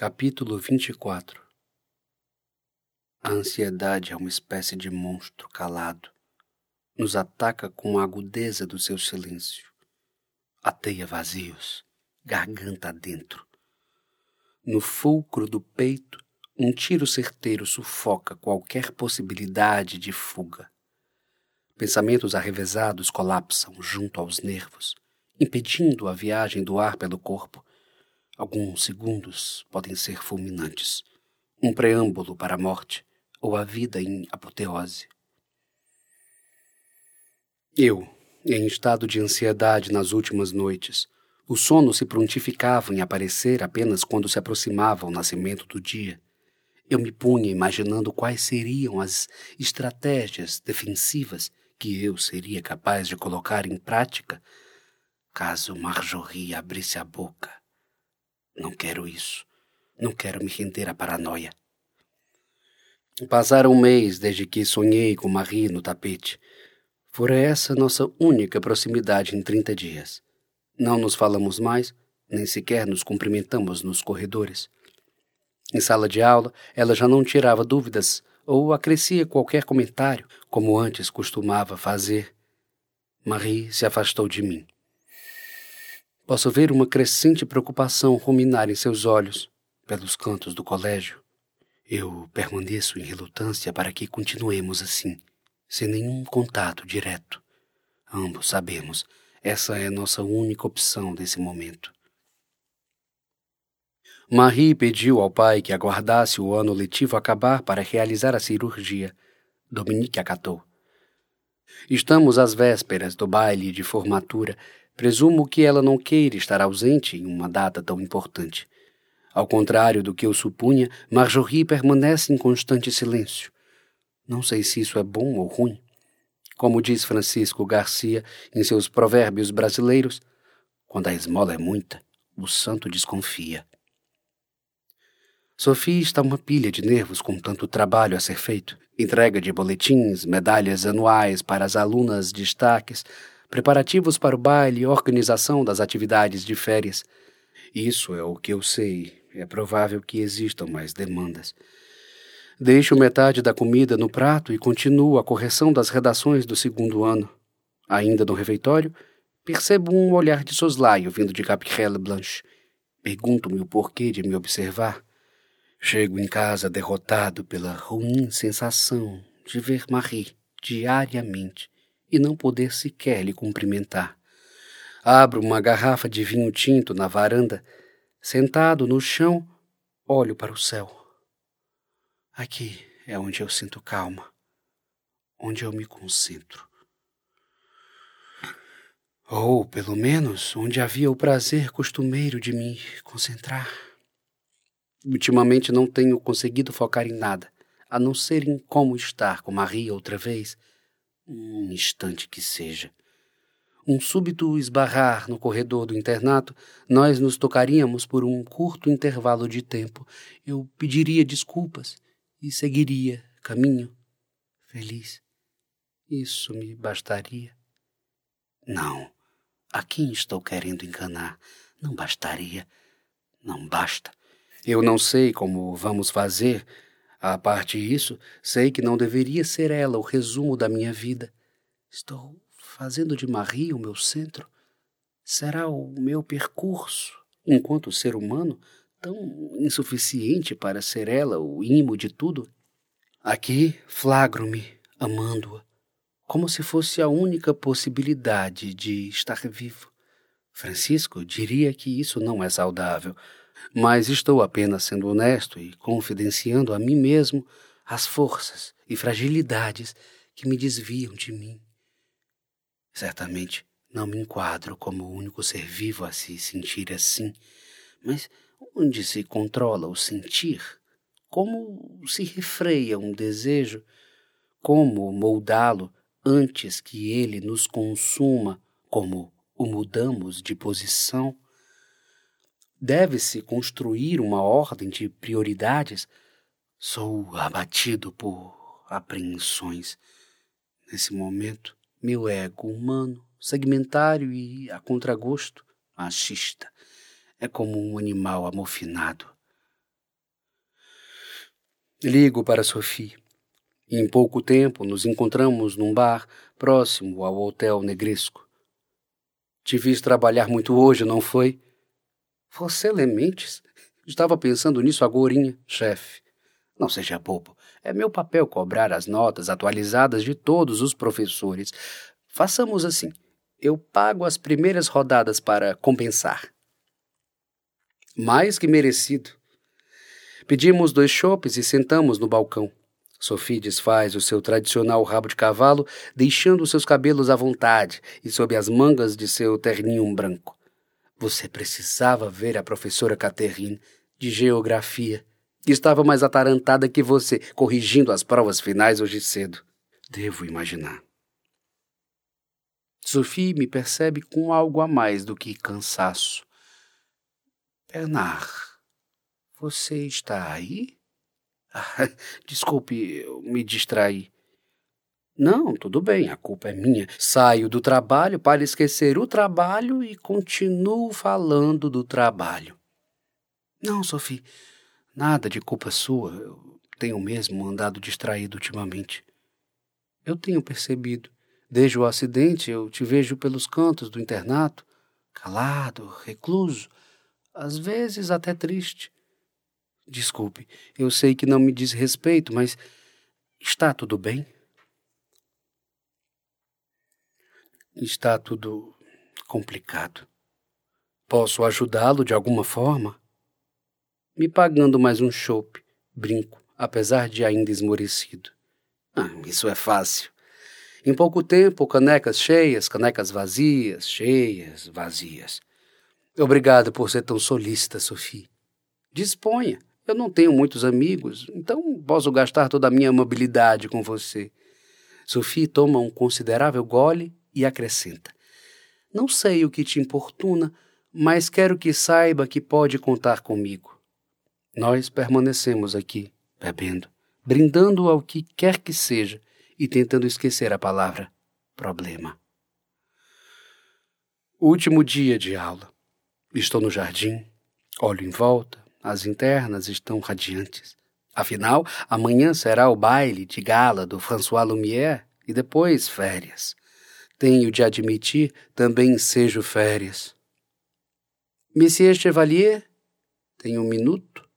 Capítulo 24 A ansiedade é uma espécie de monstro calado. Nos ataca com a agudeza do seu silêncio. Ateia vazios, garganta adentro. No fulcro do peito, um tiro certeiro sufoca qualquer possibilidade de fuga. Pensamentos arrevesados colapsam junto aos nervos, impedindo a viagem do ar pelo corpo Alguns segundos podem ser fulminantes. Um preâmbulo para a morte ou a vida em apoteose. Eu, em estado de ansiedade nas últimas noites, o sono se prontificava em aparecer apenas quando se aproximava o nascimento do dia. Eu me punha imaginando quais seriam as estratégias defensivas que eu seria capaz de colocar em prática caso Marjorie abrisse a boca não quero isso. Não quero me render à paranoia. Passaram um mês desde que sonhei com Marie no tapete. Fora essa nossa única proximidade em trinta dias. Não nos falamos mais, nem sequer nos cumprimentamos nos corredores. Em sala de aula, ela já não tirava dúvidas ou acrescia qualquer comentário, como antes costumava fazer. Marie se afastou de mim. Posso ver uma crescente preocupação ruminar em seus olhos, pelos cantos do colégio. Eu permaneço em relutância para que continuemos assim, sem nenhum contato direto. Ambos sabemos, essa é nossa única opção nesse momento. Marie pediu ao pai que aguardasse o ano letivo acabar para realizar a cirurgia. Dominique acatou. Estamos às vésperas do baile de formatura Presumo que ela não queira estar ausente em uma data tão importante. Ao contrário do que eu supunha, Marjorie permanece em constante silêncio. Não sei se isso é bom ou ruim. Como diz Francisco Garcia em seus provérbios brasileiros, quando a esmola é muita, o santo desconfia. Sofia está uma pilha de nervos com tanto trabalho a ser feito. Entrega de boletins, medalhas anuais para as alunas destaques, preparativos para o baile, organização das atividades de férias. Isso é o que eu sei. É provável que existam mais demandas. Deixo metade da comida no prato e continuo a correção das redações do segundo ano. Ainda no refeitório, percebo um olhar de soslaio vindo de Gabrielle Blanche. Pergunto-me o porquê de me observar. Chego em casa derrotado pela ruim sensação de ver Marie diariamente e não poder sequer lhe cumprimentar. Abro uma garrafa de vinho tinto na varanda, sentado no chão, olho para o céu. Aqui é onde eu sinto calma, onde eu me concentro. Ou, pelo menos, onde havia o prazer costumeiro de me concentrar. Ultimamente não tenho conseguido focar em nada, a não ser em como estar com Maria outra vez um instante que seja. Um súbito esbarrar no corredor do internato, nós nos tocaríamos por um curto intervalo de tempo. Eu pediria desculpas e seguiria caminho, feliz. Isso me bastaria? Não. A quem estou querendo enganar? Não bastaria. Não basta. Eu não sei como vamos fazer a parte disso, sei que não deveria ser ela o resumo da minha vida. Estou fazendo de Marie o meu centro? Será o meu percurso, enquanto ser humano, tão insuficiente para ser ela o imo de tudo? Aqui flagro-me amando-a, como se fosse a única possibilidade de estar vivo. Francisco diria que isso não é saudável, mas estou apenas sendo honesto e confidenciando a mim mesmo as forças e fragilidades que me desviam de mim. Certamente não me enquadro como o único ser vivo a se sentir assim, mas onde se controla o sentir? Como se refreia um desejo? Como moldá-lo antes que ele nos consuma, como o mudamos de posição? Deve-se construir uma ordem de prioridades? Sou abatido por apreensões. Nesse momento, meu ego humano, segmentário e a contragosto, machista, é como um animal amofinado. Ligo para Sophie. Em pouco tempo nos encontramos num bar próximo ao Hotel Negresco. Te fiz trabalhar muito hoje, não foi? Você lê mentes? Estava pensando nisso agorinha, chefe. Não seja bobo. É meu papel cobrar as notas atualizadas de todos os professores. Façamos assim. Eu pago as primeiras rodadas para compensar. Mais que merecido. Pedimos dois chopes e sentamos no balcão. Sophie desfaz o seu tradicional rabo de cavalo, deixando seus cabelos à vontade e sob as mangas de seu terninho branco. Você precisava ver a professora Catherine de geografia. Estava mais atarantada que você, corrigindo as provas finais hoje cedo. Devo imaginar. Sophie me percebe com algo a mais do que cansaço. Bernard, você está aí? desculpe, eu me distraí. Não, tudo bem, a culpa é minha. Saio do trabalho para esquecer o trabalho e continuo falando do trabalho. Não, Sophie, nada de culpa sua. Eu tenho mesmo andado distraído ultimamente. Eu tenho percebido. Desde o acidente, eu te vejo pelos cantos do internato, calado, recluso, às vezes até triste. Desculpe, eu sei que não me diz respeito, mas está tudo bem? Está tudo complicado. Posso ajudá-lo de alguma forma? Me pagando mais um chope, brinco, apesar de ainda esmorecido. Ah, isso é fácil. Em pouco tempo, canecas cheias, canecas vazias, cheias, vazias. Obrigado por ser tão solícita, Sophie. Disponha. Eu não tenho muitos amigos, então posso gastar toda a minha amabilidade com você. Sophie toma um considerável gole e acrescenta: Não sei o que te importuna, mas quero que saiba que pode contar comigo. Nós permanecemos aqui, bebendo, brindando ao que quer que seja e tentando esquecer a palavra problema. Último dia de aula. Estou no jardim, olho em volta, as internas estão radiantes. Afinal, amanhã será o baile de gala do François Lumière e depois férias. Tenho de admitir, também sejo férias. Monsieur Chevalier, tem um minuto?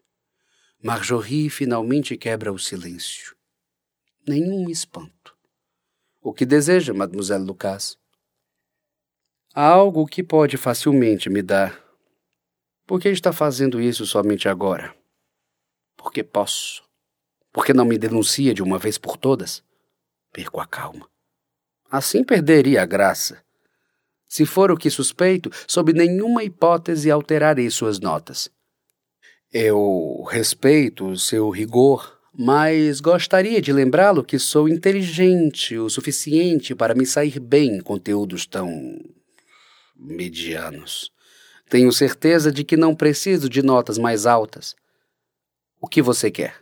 Marjorie finalmente quebra o silêncio. Nenhum espanto. O que deseja, Mademoiselle Lucas? Há algo que pode facilmente me dar por que está fazendo isso somente agora? Porque posso. Porque não me denuncia de uma vez por todas? Perco a calma. Assim perderia a graça. Se for o que suspeito, sob nenhuma hipótese alterarei suas notas. Eu respeito o seu rigor, mas gostaria de lembrá-lo que sou inteligente o suficiente para me sair bem em conteúdos tão medianos. Tenho certeza de que não preciso de notas mais altas. O que você quer?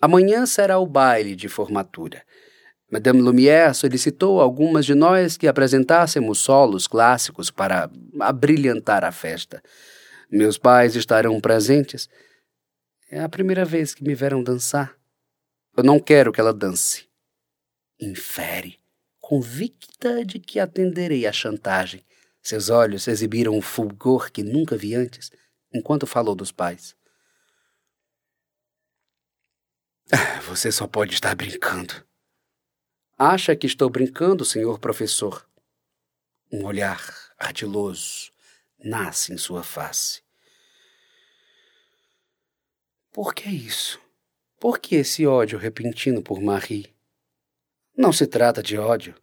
Amanhã será o baile de formatura. Madame Lumière solicitou algumas de nós que apresentássemos solos clássicos para abrilhantar a festa. Meus pais estarão presentes. É a primeira vez que me verão dançar. Eu não quero que ela dance. Infere, convicta de que atenderei à chantagem. Seus olhos exibiram um fulgor que nunca vi antes, enquanto falou dos pais. Ah, você só pode estar brincando. Acha que estou brincando, senhor professor? Um olhar ardiloso nasce em sua face. Por que isso? Por que esse ódio repentino por Marie? Não se trata de ódio.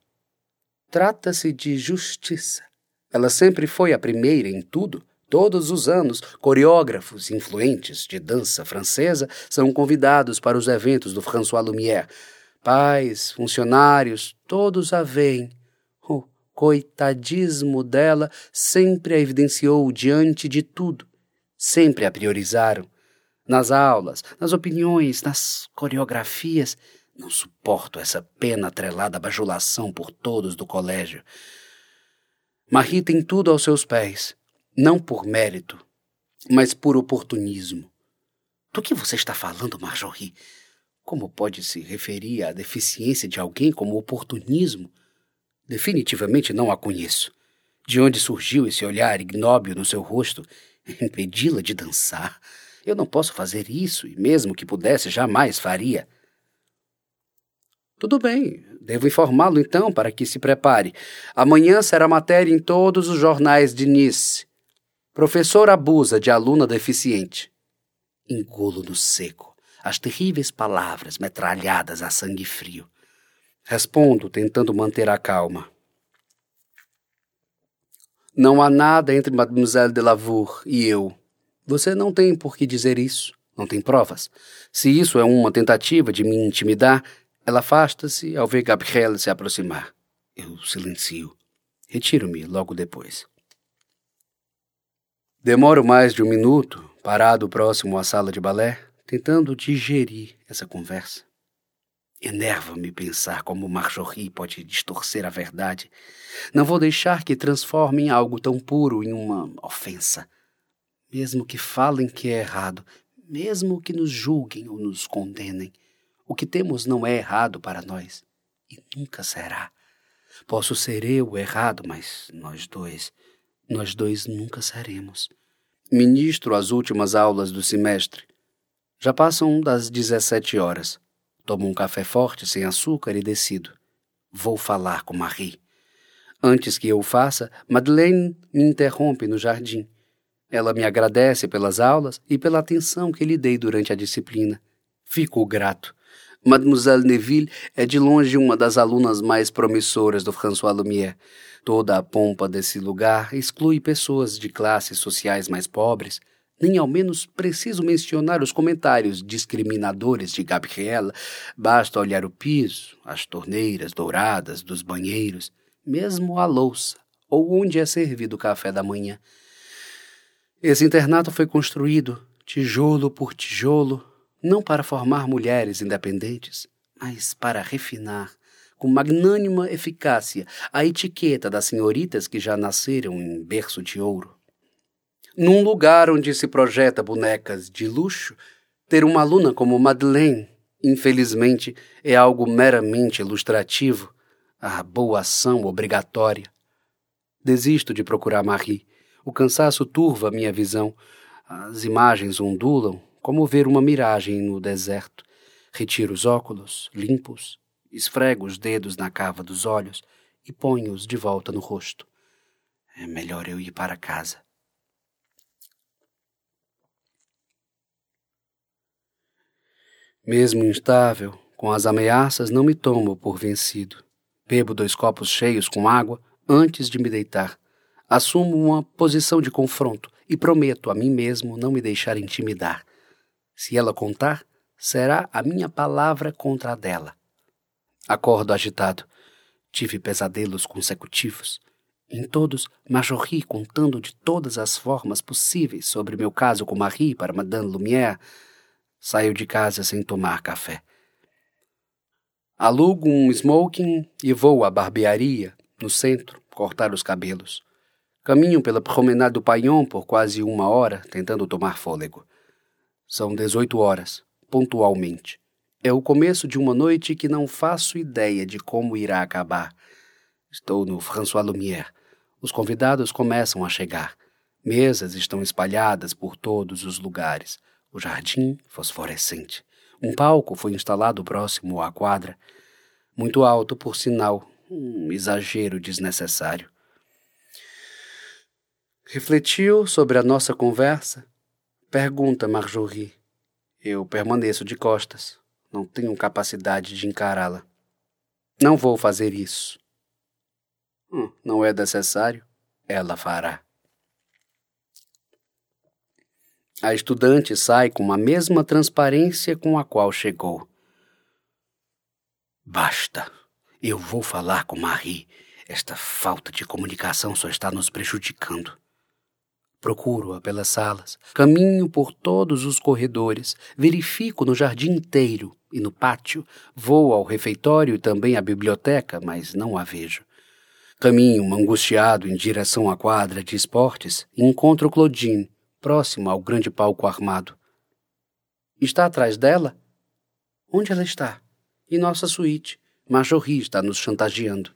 Trata-se de justiça. Ela sempre foi a primeira em tudo. Todos os anos, coreógrafos influentes de dança francesa são convidados para os eventos do François Lumière. Pais, funcionários, todos a veem. O coitadismo dela sempre a evidenciou diante de tudo. Sempre a priorizaram. Nas aulas, nas opiniões, nas coreografias. Não suporto essa pena atrelada à bajulação por todos do colégio. Marie tem tudo aos seus pés, não por mérito, mas por oportunismo. Do que você está falando, Marjorie? Como pode se referir à deficiência de alguém como oportunismo? Definitivamente não a conheço. De onde surgiu esse olhar ignóbil no seu rosto? Impedi-la de dançar. Eu não posso fazer isso, e mesmo que pudesse, jamais faria. Tudo bem, devo informá-lo então para que se prepare. Amanhã será matéria em todos os jornais de Nice. Professor abusa de aluna deficiente. Engulo no seco as terríveis palavras metralhadas a sangue frio. Respondo, tentando manter a calma. Não há nada entre Mademoiselle de Lavour e eu. Você não tem por que dizer isso. Não tem provas. Se isso é uma tentativa de me intimidar, ela afasta-se ao ver Gabrielle se aproximar. Eu silencio. Retiro-me logo depois. Demoro mais de um minuto, parado próximo à sala de balé, tentando digerir essa conversa. Enerva-me pensar como Marjorie pode distorcer a verdade. Não vou deixar que transformem algo tão puro em uma ofensa. Mesmo que falem que é errado, mesmo que nos julguem ou nos condenem, o que temos não é errado para nós e nunca será. Posso ser eu errado, mas nós dois, nós dois nunca seremos. Ministro as últimas aulas do semestre. Já passam das 17 horas. Tomo um café forte, sem açúcar e decido. Vou falar com Marie. Antes que eu o faça, Madeleine me interrompe no jardim. Ela me agradece pelas aulas e pela atenção que lhe dei durante a disciplina. Fico grato. Mademoiselle Neville é de longe uma das alunas mais promissoras do François Lumière. Toda a pompa desse lugar exclui pessoas de classes sociais mais pobres. Nem ao menos preciso mencionar os comentários discriminadores de Gabriela. Basta olhar o piso, as torneiras douradas dos banheiros, mesmo a louça, ou onde é servido o café da manhã. Esse internato foi construído, tijolo por tijolo, não para formar mulheres independentes, mas para refinar, com magnânima eficácia, a etiqueta das senhoritas que já nasceram em berço de ouro. Num lugar onde se projeta bonecas de luxo, ter uma aluna como Madeleine, infelizmente, é algo meramente ilustrativo, a boa ação obrigatória. Desisto de procurar Marie. O cansaço turva minha visão. As imagens ondulam, como ver uma miragem no deserto. Retiro os óculos, limpos, esfrego os dedos na cava dos olhos e ponho-os de volta no rosto. É melhor eu ir para casa. Mesmo instável, com as ameaças, não me tomo por vencido. Bebo dois copos cheios com água antes de me deitar. Assumo uma posição de confronto e prometo a mim mesmo não me deixar intimidar. Se ela contar, será a minha palavra contra a dela. Acordo agitado. Tive pesadelos consecutivos. Em todos, Marjorie contando de todas as formas possíveis sobre meu caso com Marie para Madame Lumière. Saio de casa sem tomar café. Alugo um smoking e vou à barbearia, no centro, cortar os cabelos. Caminho pela promenade do Paillon por quase uma hora, tentando tomar fôlego. São 18 horas, pontualmente. É o começo de uma noite que não faço ideia de como irá acabar. Estou no François Lumière. Os convidados começam a chegar. Mesas estão espalhadas por todos os lugares. O jardim fosforescente. Um palco foi instalado próximo à quadra. Muito alto, por sinal. Um exagero desnecessário. Refletiu sobre a nossa conversa Pergunta Marjorie. Eu permaneço de costas. Não tenho capacidade de encará-la. Não vou fazer isso. Hum, não é necessário. Ela fará. A estudante sai com a mesma transparência com a qual chegou. Basta. Eu vou falar com Marie. Esta falta de comunicação só está nos prejudicando. Procuro-a pelas salas, caminho por todos os corredores, verifico no jardim inteiro e no pátio, vou ao refeitório e também à biblioteca, mas não a vejo. Caminho angustiado em direção à quadra de esportes e encontro Claudine, próximo ao grande palco armado. Está atrás dela? Onde ela está? Em nossa suíte. Marjorie está nos chantageando.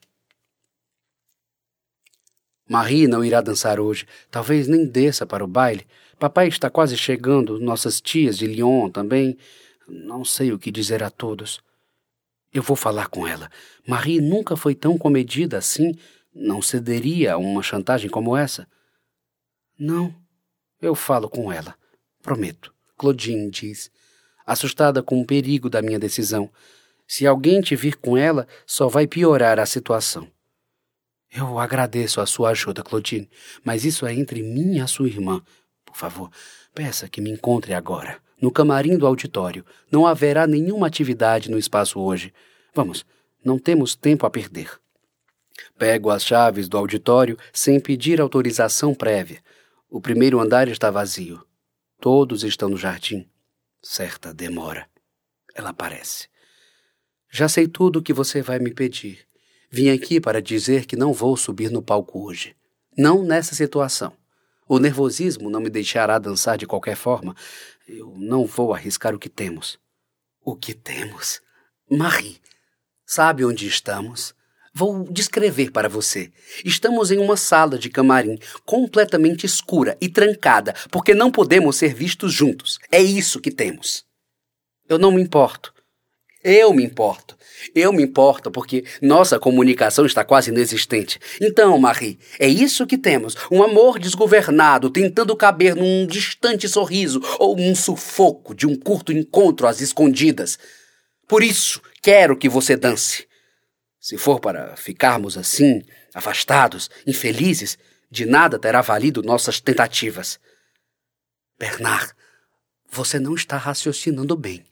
Marie não irá dançar hoje. Talvez nem desça para o baile. Papai está quase chegando. Nossas tias de Lyon também. Não sei o que dizer a todos. Eu vou falar com ela. Marie nunca foi tão comedida assim. Não cederia a uma chantagem como essa. Não. Eu falo com ela. Prometo. Claudine diz, assustada com o perigo da minha decisão. Se alguém te vir com ela, só vai piorar a situação. Eu agradeço a sua ajuda, Claudine, mas isso é entre mim e a sua irmã. Por favor, peça que me encontre agora, no camarim do auditório. Não haverá nenhuma atividade no espaço hoje. Vamos, não temos tempo a perder. Pego as chaves do auditório sem pedir autorização prévia. O primeiro andar está vazio. Todos estão no jardim. Certa demora. Ela aparece. Já sei tudo o que você vai me pedir. Vim aqui para dizer que não vou subir no palco hoje. Não nessa situação. O nervosismo não me deixará dançar de qualquer forma. Eu não vou arriscar o que temos. O que temos? Marie, sabe onde estamos? Vou descrever para você. Estamos em uma sala de camarim completamente escura e trancada, porque não podemos ser vistos juntos. É isso que temos. Eu não me importo. Eu me importo. Eu me importo porque nossa comunicação está quase inexistente. Então, Marie, é isso que temos: um amor desgovernado tentando caber num distante sorriso ou um sufoco de um curto encontro às escondidas. Por isso, quero que você dance. Se for para ficarmos assim, afastados, infelizes, de nada terá valido nossas tentativas. Bernard, você não está raciocinando bem.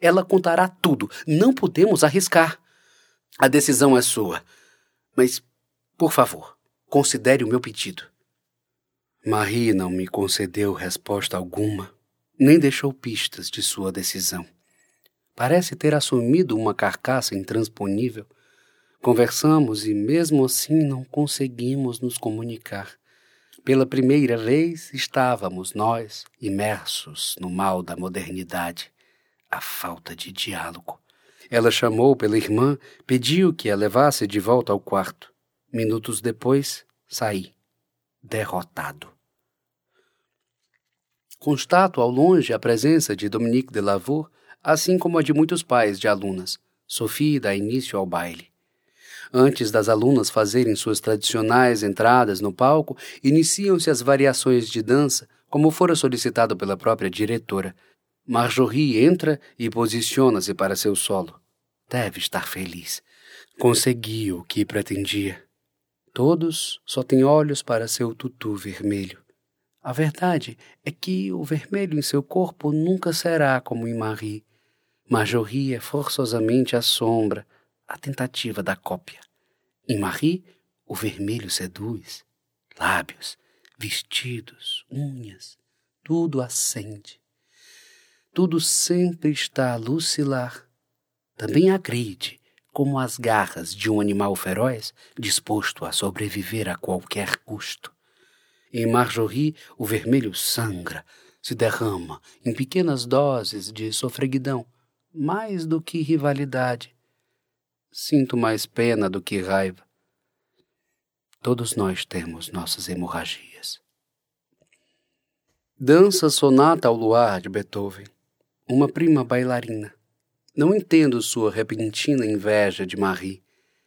Ela contará tudo. Não podemos arriscar. A decisão é sua. Mas, por favor, considere o meu pedido. Marie não me concedeu resposta alguma, nem deixou pistas de sua decisão. Parece ter assumido uma carcaça intransponível. Conversamos e, mesmo assim, não conseguimos nos comunicar. Pela primeira vez, estávamos nós imersos no mal da modernidade a falta de diálogo. Ela chamou pela irmã, pediu que a levasse de volta ao quarto. Minutos depois, saí, derrotado. Constato ao longe a presença de Dominique de Lavour, assim como a de muitos pais de alunas. Sophie dá início ao baile. Antes das alunas fazerem suas tradicionais entradas no palco, iniciam-se as variações de dança, como fora solicitado pela própria diretora, Marjorie entra e posiciona-se para seu solo. Deve estar feliz. Conseguiu o que pretendia. Todos só têm olhos para seu tutu vermelho. A verdade é que o vermelho em seu corpo nunca será como em Marie. Marjorie é forçosamente a sombra, a tentativa da cópia. Em Marie, o vermelho seduz. Lábios, vestidos, unhas, tudo acende tudo sempre está a lucilar. Também agride, como as garras de um animal feroz disposto a sobreviver a qualquer custo. Em Marjorie, o vermelho sangra, se derrama em pequenas doses de sofreguidão, mais do que rivalidade. Sinto mais pena do que raiva. Todos nós temos nossas hemorragias. Dança Sonata ao Luar de Beethoven uma prima bailarina. Não entendo sua repentina inveja de Marie.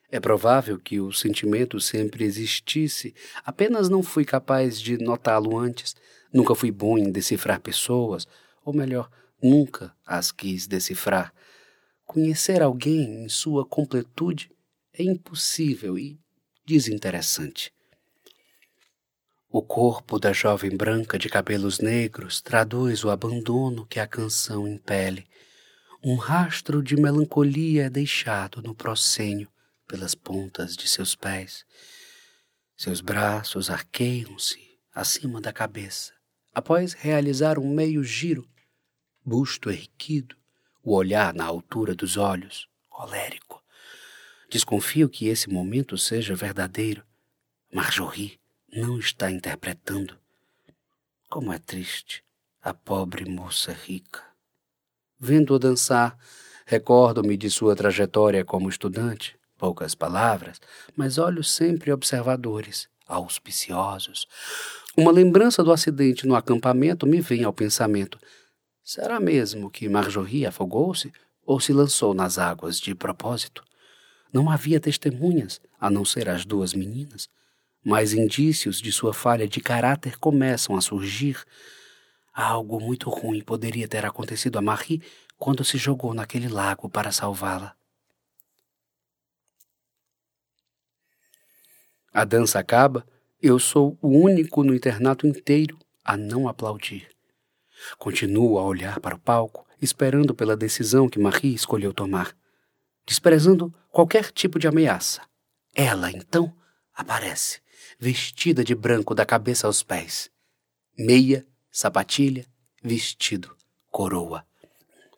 É provável que o sentimento sempre existisse, apenas não fui capaz de notá-lo antes. Nunca fui bom em decifrar pessoas, ou melhor, nunca as quis decifrar. Conhecer alguém em sua completude é impossível e desinteressante. O corpo da jovem branca de cabelos negros traduz o abandono que a canção impele. Um rastro de melancolia é deixado no proscênio pelas pontas de seus pés. Seus braços arqueiam-se acima da cabeça, após realizar um meio giro, busto erguido, o olhar na altura dos olhos, colérico. Desconfio que esse momento seja verdadeiro. Marjorie não está interpretando. Como é triste a pobre moça rica. Vendo-a dançar, recordo-me de sua trajetória como estudante, poucas palavras, mas olhos sempre observadores, auspiciosos. Uma lembrança do acidente no acampamento me vem ao pensamento. Será mesmo que Marjorie afogou-se ou se lançou nas águas de propósito? Não havia testemunhas, a não ser as duas meninas, mas indícios de sua falha de caráter começam a surgir. Algo muito ruim poderia ter acontecido a Marie quando se jogou naquele lago para salvá-la. A dança acaba, eu sou o único no internato inteiro a não aplaudir. Continuo a olhar para o palco, esperando pela decisão que Marie escolheu tomar, desprezando qualquer tipo de ameaça. Ela, então, aparece, vestida de branco da cabeça aos pés. Meia, sapatilha, vestido, coroa.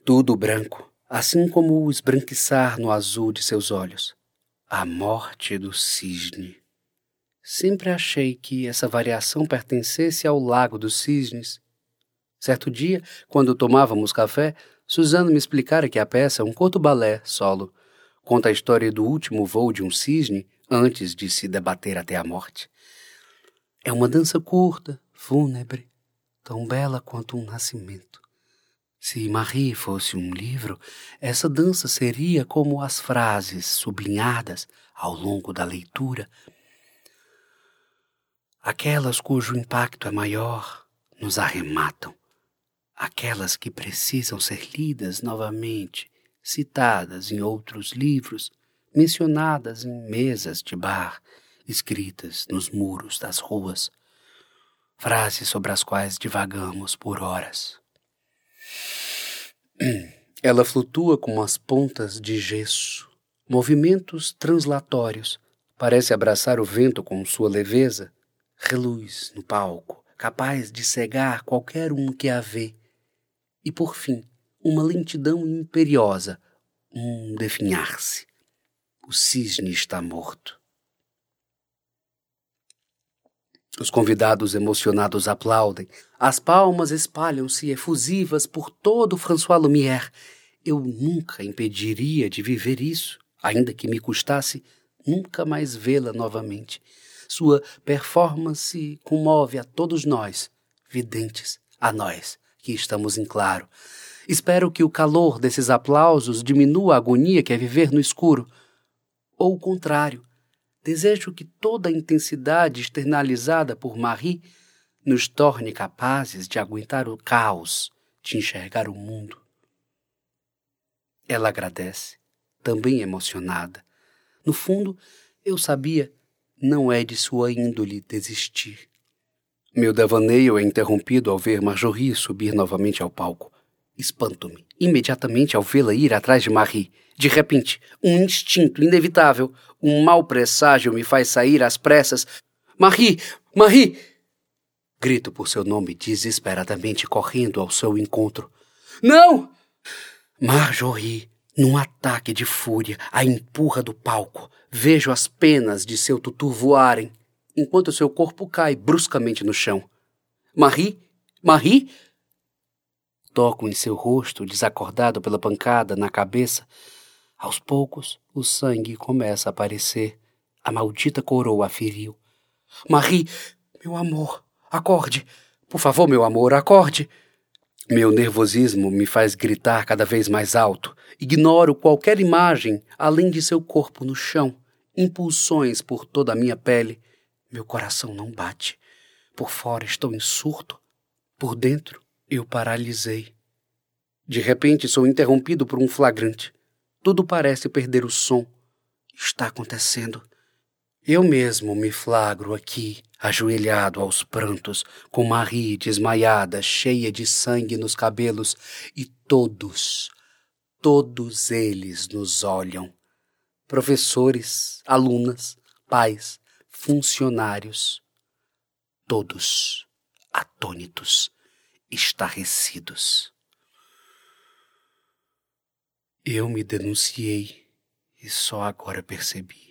Tudo branco, assim como o esbranquiçar no azul de seus olhos. A morte do cisne. Sempre achei que essa variação pertencesse ao Lago dos Cisnes. Certo dia, quando tomávamos café, Suzano me explicara que a peça é um curto balé solo. Conta a história do último voo de um cisne antes de se debater até a morte. É uma dança curta, fúnebre, tão bela quanto um nascimento. Se Marie fosse um livro, essa dança seria como as frases sublinhadas ao longo da leitura. Aquelas cujo impacto é maior nos arrematam aquelas que precisam ser lidas novamente, citadas em outros livros, mencionadas em mesas de bar, escritas nos muros das ruas, frases sobre as quais divagamos por horas. Ela flutua como as pontas de gesso, movimentos translatórios, parece abraçar o vento com sua leveza, reluz no palco, capaz de cegar qualquer um que a vê e, por fim, uma lentidão imperiosa, um definhar-se. O cisne está morto. Os convidados emocionados aplaudem, as palmas espalham-se efusivas por todo François Lumière. Eu nunca impediria de viver isso, ainda que me custasse nunca mais vê-la novamente. Sua performance comove a todos nós, videntes, a nós, que estamos em claro. Espero que o calor desses aplausos diminua a agonia que é viver no escuro. Ou o contrário, desejo que toda a intensidade externalizada por Marie nos torne capazes de aguentar o caos, de enxergar o mundo. Ela agradece, também emocionada. No fundo, eu sabia, não é de sua índole desistir. Meu devaneio é interrompido ao ver Marjorie subir novamente ao palco. Espanto-me imediatamente ao vê-la ir atrás de Marie. De repente, um instinto inevitável, um mau presságio me faz sair às pressas. Marie! Marie! Grito por seu nome desesperadamente, correndo ao seu encontro. Não! Marjorie, num ataque de fúria, a empurra do palco. Vejo as penas de seu tutu voarem enquanto seu corpo cai bruscamente no chão. Marie? Marie? Toco em seu rosto, desacordado pela pancada na cabeça. Aos poucos, o sangue começa a aparecer. A maldita coroa feriu. Marie, meu amor, acorde. Por favor, meu amor, acorde. Meu nervosismo me faz gritar cada vez mais alto. Ignoro qualquer imagem além de seu corpo no chão, impulsões por toda a minha pele. Meu coração não bate. Por fora estou em surto. Por dentro eu paralisei. De repente sou interrompido por um flagrante. Tudo parece perder o som. Está acontecendo. Eu mesmo me flagro aqui, ajoelhado aos prantos, com Marie desmaiada, cheia de sangue nos cabelos, e todos, todos eles nos olham. Professores, alunas, pais, funcionários, todos atônitos, estarrecidos. Eu me denunciei e só agora percebi.